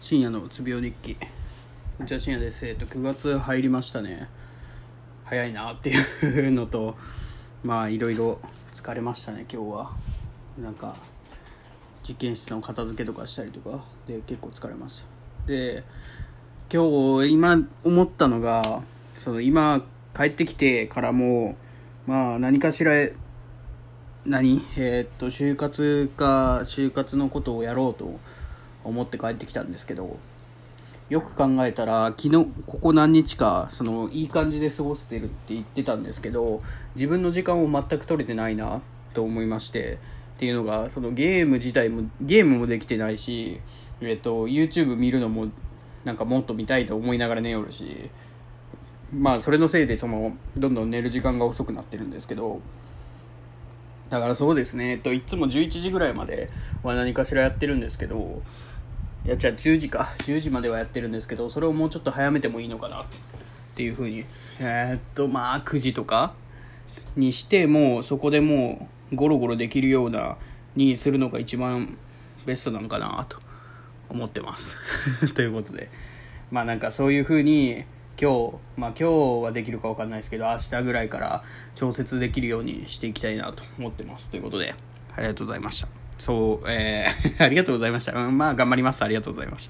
深夜のうつ病日記。こんにちは深夜です。えっと9月入りましたね。早いなっていうのとまあいろいろ疲れましたね今日は。なんか実験室の片付けとかしたりとか。で結構疲れました。で今日今思ったのがその今帰ってきてからもまあ何かしら何？えーっと就活か就活のことをやろうと思って帰ってきたんですけどよく考えたら昨日ここ何日かそのいい感じで過ごせてるって言ってたんですけど自分の時間を全く取れてないなと思いましてっていうのがそのゲーム自体もゲームもできてないし、えっと、YouTube 見るのもなんかもっと見たいと思いながら寝よるしまあそれのせいでそのどんどん寝る時間が遅くなってるんですけどだからそうですね、えっと、いつも11時ぐらいまでは何かしらやってるんですけどいやじゃあ10時か。10時まではやってるんですけどそれをもうちょっと早めてもいいのかなっていうふうに。えー、っとまあ9時とかにしてもうそこでもうゴロゴロできるようなにするのが一番ベストなのかなと思ってます。ということで。まあなんかそういうふうに今日まあ今日はできるか分かんないですけど明日ぐらいから調節できるようにしていきたいなと思ってますということでありがとうございましたそう、えー、ありがとうございました。うん、まあ、頑張ります。ありがとうございました。